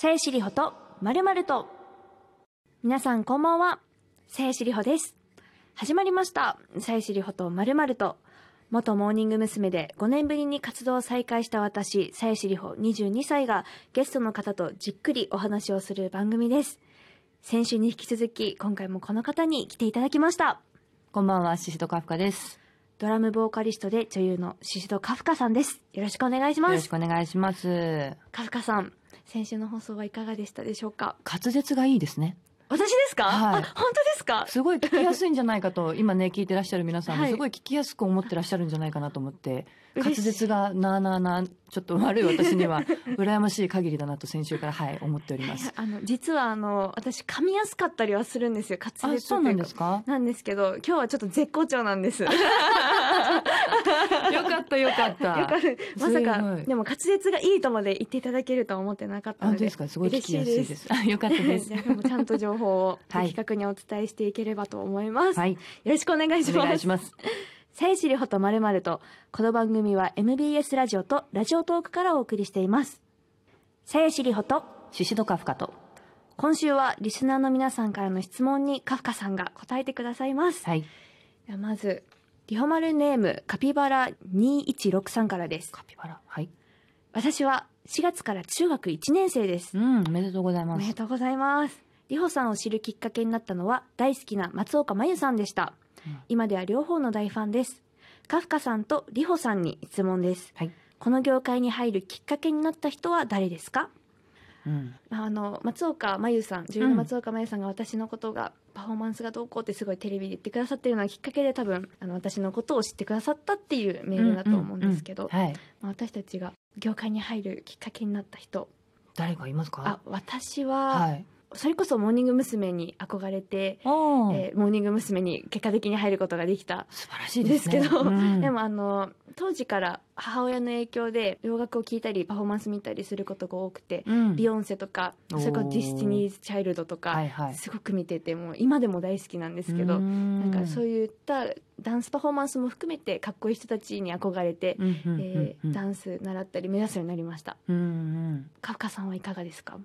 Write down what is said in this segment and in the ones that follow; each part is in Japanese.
さえしりほとまるまると。皆さんこんばんは。さえしりほです。始まりました。さえしりほとまるまると。元モーニング娘。で5年ぶりに活動を再開した私、さえしりほ22歳がゲストの方とじっくりお話をする番組です。先週に引き続き、今回もこの方に来ていただきました。こんばんは、シシドカフカです。ドラムボーカリストで女優のシシドカフカさんです。よろしくお願いします。よろしくお願いします。カフカさん、先週の放送はいかがでしたでしょうか？滑舌がいいですね。私ですか、はいあ、本当ですか？すごい聞きやすいんじゃないかと、今ね、聞いてらっしゃる皆さんもはいすごい聞きやすく思ってらっしゃるんじゃないかなと思って、滑嬉しい舌がなあなあなあ、ちょっと悪い私には、羨ましい限りだなと先週から、はい、思っております。あの、実はあの、私噛みやすかったりはするんですよ。滑舌あ、そうなんですか？なんですけど、今日はちょっと絶好調なんです。よよかったよかった。まさすかでも滑舌がいいとまで言っていただけるとは思ってなかったので。ですか？すごい聞きやすいで。す。あよかったです ちゃんと情報を はい的確にお伝えしていければと思います。はい、よろしくお願いします。お願いします。さえしりほとまるまると、この番組は MBS ラジオとラジオトークからお送りしています。さえしりほと、シシドカフカと。今週はリスナーの皆さんからの質問にカフカさんが答えてくださいます。はい。まず、リホマルネームカピバラ2163からです。カピバラ？はい。私は4月から中学1年生です。うん、おめでとうございおます。めでとうございます。リホさんを知るきっかけになったのは大好きな松岡真優さんでした。うん今では両方の大ファンです。カフカさんとリホさんに質問です。はい。この業界に入るきっかけになった人は誰ですか？うん。あの松岡真優さん女優の松岡真優さんが私のことが、パフォーマンスがどうこうってすごいテレビで言ってくださってるのがきっかけで多分あの私のことを知ってくださったっていうメールだと思うんですけど、はい。まあ、私たちが業界に入るきっかけになった人誰かいますか？あ私は、はい。それこそモーニング娘。に憧れて、えーモーニング娘。に結果的に入ることができた素晴らしいんですすけど、うん。でもあの当時から母親の影響で洋楽を聴いたりパフォーマンス見たりすることが多くて、うん。ビヨンセとかそれからディスティニーズ・チャイルドとか、はいはい。すごく見ててもう今でも大好きなんですけど、ななんかそういったダンスパフォーマンスも含めてかっこいい人たちに憧れて、うんうんうんえダンス習ったり目指すようになりました。うんうん。カフカさんはいかがですか？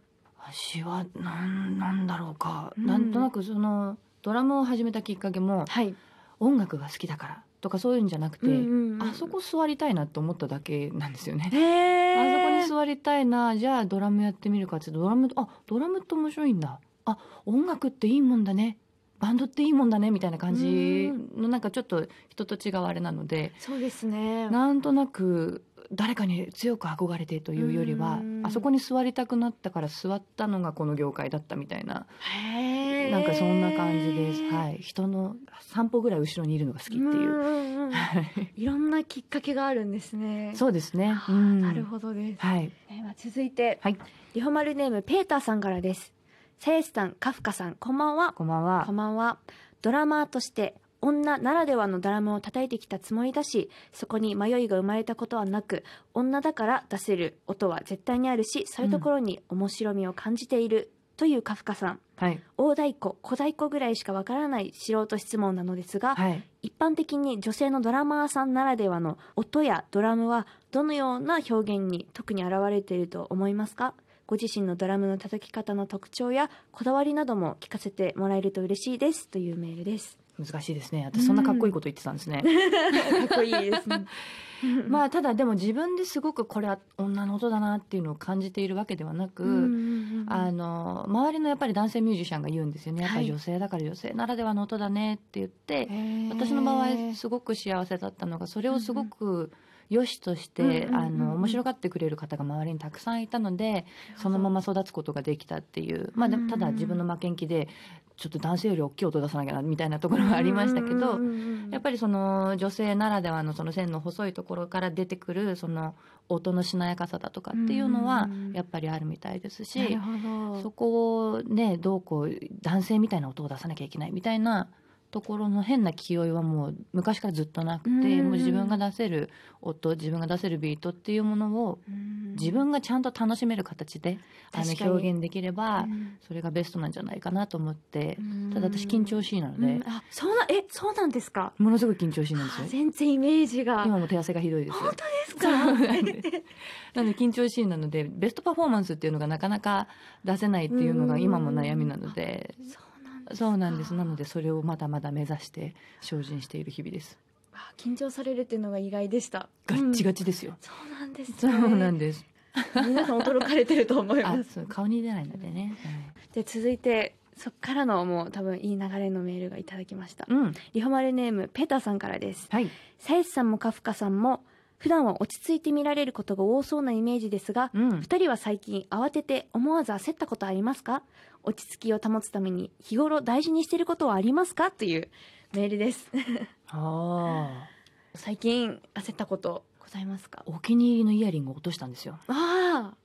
私はなんなんだろうか、うん。なんとなくそのドラムを始めたきっかけもはい。音楽が好きだからとかそういうんじゃなくて、うんうんうんあそこ座りたいなと思っただけなんですよね。へあそこに座りたいなじゃあドラムやってみるかってドラムあドラムって面白いんだ。あ音楽っていいもんだねバンドっていいもんだねみたいな感じのなんかちょっと人と違うあれなのでそうですね。なんとなく誰かに強く憧れてというよりはうん。あそこに座りたくなったから座ったのがこの業界だったみたいなへー。なんかそんな感じです、はい、人の散歩ぐらい後ろにいるのが好きっていう。い。いろんなきっかけがあるんですね。そうですね。なるほどです、はい。えーまあ続いて、はい。リホマルネームペーターさんからですさやしさんカフカさんこんばんはこんばんはこん。ばんは。ドラマーとして女ならではのドラムを叩いてきたつもりだし、そこに迷いが生まれたことはなく、女だから出せる音は絶対にあるし、そういうところに面白みを感じている。というカフカさん。はい。大太鼓、小太鼓ぐらいしかわからない素人質問なのですが、はい。一般的に女性のドラマーさんならではの音やドラムはどのような表現に特に現れていると思いますか？ご自身のドラムの叩き方の特徴やこだわりなども聞かせてもらえると嬉しいですというメールです。難しいですね。私そんなかっこいいこと言ってたんですね。かっこいいですね。まあただでも自分ですごくこれは女の音だなっていうのを感じているわけではなく、あの周りのやっぱり男性ミュージシャンが言うんですよね。やっぱり女性だから女性ならではの音だねって言って、私の場合すごく幸せだったのがそれをすごく良しとして、あの面白がってくれる方が周りにたくさんいたのでそのまま育つことができたっていう。まあでもただ自分の負けん気でちょっと男性より大きい音出さなきゃなみたいなところはありましたけど、やっぱりその女性ならではのその線の細いところから出てくるその音のしなやかさだとかっていうのはうんやっぱりあるみたいですし、そこをねどうこう男性みたいな音を出さなきゃいけないみたいなところの変な気負いはもう昔からずっとなくて、うんもう自分が出せる音自分が出せるビートっていうものを自分がちゃんと楽しめる形であの表現できればうん。それがベストなんじゃないかなと思ってうん。ただ私緊張しいなのでうん。あそうなえそうなんですか？ものすごい緊張しいなんですあよ全然イメージが。今も手汗がひどいです。本当ですか？なんでなので緊張しいなのでベストパフォーマンスっていうのがなかなか出せないっていうのが今も悩みなのでそうそうなんです。なのでそれをまだまだ目指して精進している日々です。あ緊張されるっていうのが意外でした。ガッチが、ガチですよ、うん。そうなんです、ね、そうなんです。皆さん驚かれてると思います。顔に出ないのでね、で続いてそっからのもう多分いい流れのメールがいただきました。はい、うん。リホマルネームペーターさんからです。はい。サイスさんもカフカさんも普段は落ち着いて見られることが多そうなイメージですがうん。二人は最近慌てて思わず焦ったことありますか？落ち着きを保つために日頃大事にしていることはありますか？というメールです。あ 最近焦ったことございますか？あお気に入りのイヤリングを落としたんですよ。ああ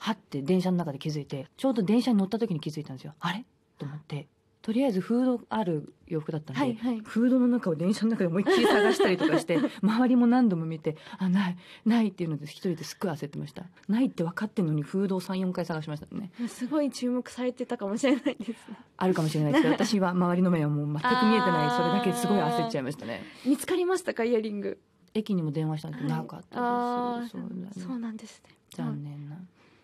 はって電車の中で気づいてちょうど電車に乗った時に気づいたんですよ。あれ？と思ってとりあえずフードある洋服だったんで、はいはい。フードの中を電車の中で思いっきり探したりとかして 周りも何度も見てあないないっていうので一人ですっごい焦ってました。ないって分かってんのにフードを34回探しましたね。すごい注目されてたかもしれないですね。あるかもしれないですけど 私は周りの目はもう全く見えてないそれだけですごい焦っちゃいましたね。見つかりましたかイヤリング？駅にも電話したんですけどなかったです、そうだねそうなんですね。残念な。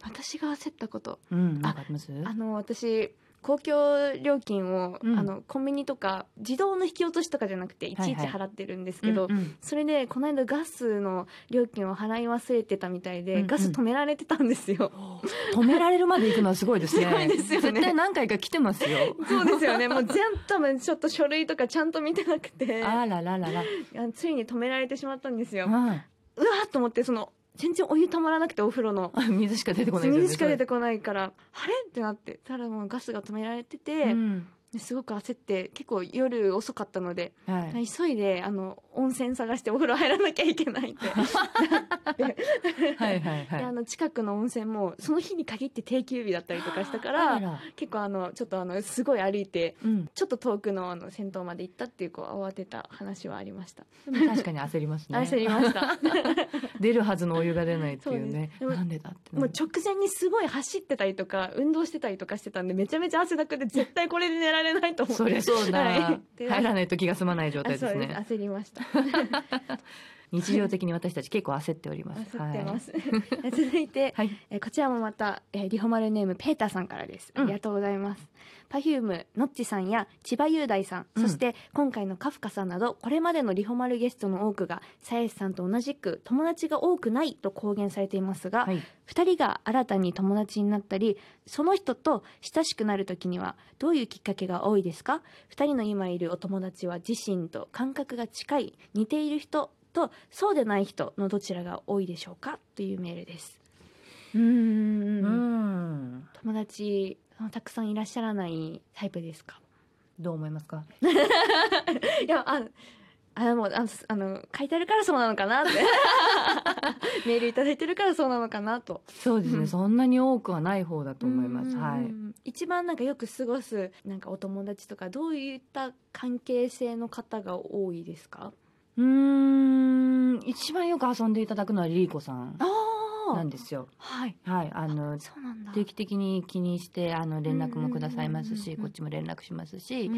私が焦ったこと。うんなんかあります？あの私公共料金を、うん。あのコンビニとか自動の引き落としとかじゃなくていちいち払ってるんですけど、うんうん。それでこの間ガスの料金を払い忘れてたみたいで、うんうん。ガス止められてたんですよ。止められるまで行くのはすごいですね。すごいですよね。絶対何回か来てますよ。そうですよね。もう全多分ちょっと書類とかちゃんと見てなくて。あらららら、あついに止められてしまったんですよ。ううわーっと思ってその全然お湯たまらなくてお風呂の。ん、水しか出てこないね水しか出てこないから。あれ？ってなって。ただもうガスが止められてて、うん。ですごく焦って結構夜遅かったのではい、急いであの温泉探してお風呂入らなきゃいけないって。はいはいはい。であの近くの温泉もその日に限って定休日だったりとかしたかあらら。結構あのちょっとあのすごい歩いてうん、ちょっと遠くのあの銭湯まで行ったっていうこう慌てた話はありました、確かに焦りますね。焦りました。出るはずのお湯が出ないっていうね。そうなんでだってもう直前にすごい走ってたりとか運動してたりとかしてたんでめちゃめちゃ汗だくで絶対これで寝られないと思って。そりゃそうだ、はい。で入らないと気が済まない状あ態ですね。焦りました 日常的に私たち結構焦っております。焦ってます、続い。て、はい、はい、えーこちらもまた、えーリホマルネームペーターさんからです。あうん。りがとうございます、パフュームのっちさんや千葉雄大さん、うん。そして今回のカフカさんなどこれまでのリホマルゲストの多くがさやしさんと同じく友達が多くないと公言されていますが、はい。2人が新たに友達になったりその人と親しくなる時にはどういうきっかけが多いですか？2人の今いるお友達は自身と感覚が近い似ている人とそうでない人のどちらが多いでしょうかというメールです。うーん。うん。友達たくさんいらっしゃらないタイプですか？どう思いますか？いやああでもあのあの書いてあるからそうなのかなって。メールいただいてるからそうなのかなと。そうですね、うん。そんなに多くはない方だと思います。うん。はい。一番なんかよく過ごすなんかお友達とかどういった関係性の方が多いですか？うーん。一番よく遊んでいただくのはリリコさん。あなんですよ。はい。はいあのそうなんだ。定期的に気にしてあの連絡もくださいますしこっちも連絡しますし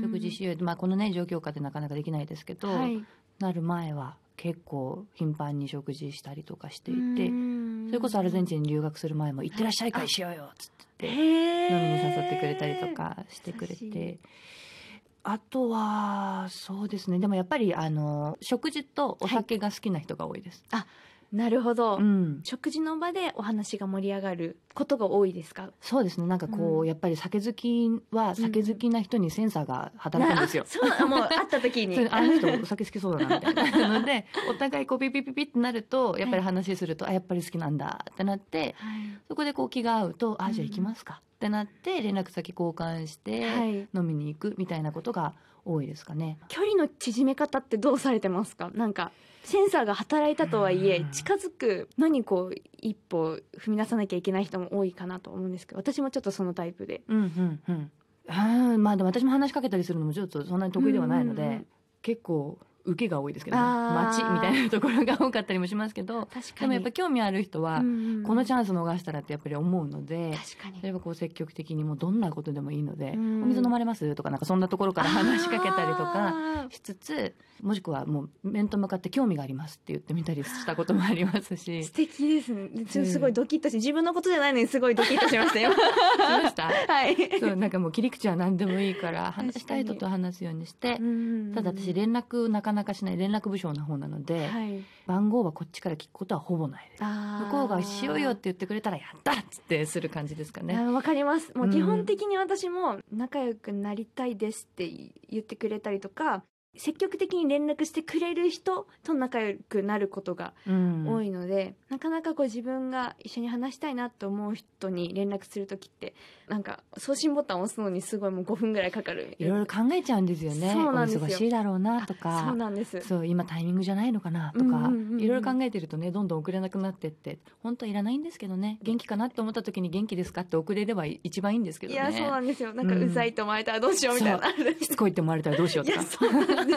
食食事しよう、まあ、このね状況下でなかなかできないですけど、はい。なる前は結構頻繁に食事したりとかしていてそそれこそアルゼンチンに留学する前も「行ってらっしゃい会しようよ」っつってへ飲ーみに誘ってくれたりとかしてくれてあとはそうですねでもやっぱりあの食事とお酒が好きな人が多いです、あなるほど、うん、食事の場でお話が盛り上がることが多いですか？そうですね。なんかこう、うん。やっぱり酒好きは酒好きな人にセンサーが働くんですよ。あ、そう。なもう会った時に。あの人お酒好きそうだなみたいな。のでお互いこうピピピピってなるとやっぱり話すると、あやっぱり好きなんだってなってはい。そこでこう気が合うとあうんじゃあ行きますかってなって連絡先交換して、はい。飲みに行くみたいなことが多いですかね。距離の縮め方ってどうされてますか？なんかセンサーが働いたとはいえうん。近づく何こう一歩踏み出さなきゃいけない人も多いかなと思うんですけど私もちょっとそのタイプで。うんうんうん。うんまあでも私も話しかけたりするのもちょっとそんなに得意ではないので、うんうんうん。結構受けが多いですけどね。街みたいなところが多かったりもしますけど 確かに。でもやっぱ興味ある人は、このチャンス逃したらってやっぱり思うので。例えばこう積極的にもうどんなことでもいいので「うん。お水飲まれます?」とかなんかそんなところから話しかけたりとかしつつもしくはもう面と向かって興味がありますって言ってみたりしたこともありますし。し素敵ですね。すごいドキッとし自分のことじゃないのにすごいドキッとしましたよ。ました？はい。そうなんかもう切り口は何でもいいから話したい人と話すようにしてうん。ただ私連絡なかなかしない連絡不詳な方なので、はい。番号はこっちから聞くことはほぼない向こうがしようよって言ってくれたらやったっつってする感じですかね。あわかります。もううん。基本的に私も仲良くなりたいですって言ってくれたりとか積極的に連絡してくれる人と仲良くなることがうん。多いので、なかなかこう自分が一緒に話したいなと思う人に連絡する時ってなんか送信ボタンを押すのにすごいもう5分ぐらいかかる。いろいろ考えちゃうんですよね。そうなんです忙しいだろうなとそうかなんです。そう今タイミングじゃないのかなとか、うんうんうんうん。いろいろ考えてるとねどんどん遅れなくなってって。本当はいらないんですけどね。元気かなって思った時に元気ですかって遅れれば一番いいんですけどね。いやそうなんですよ。なんかうんうざいと思われたらどうしようみたいな。のあるしつこいって思われたらどうしよういとか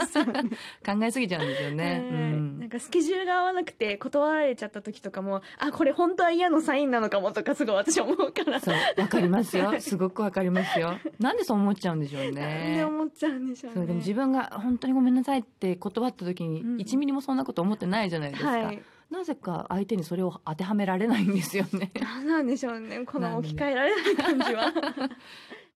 考えすぎちゃうんですよね、ん。なんかスケジュールが合わなくて断られちゃった時とかもあこれ本当は嫌のサインなのかもとかすごい私思うから。そうわかりますよ。すごくわかりますよ。なんでそう思っちゃうんでしょうなん思っちゃうんでしょうね。そうでも自分が本当にごめんなさいって断った時にうん。1ミリもそんなこと思ってないじゃないですか、はい。なぜか相手にそれを当てはめられないんですよね。何なんでしょうね。この置き換えられない感じは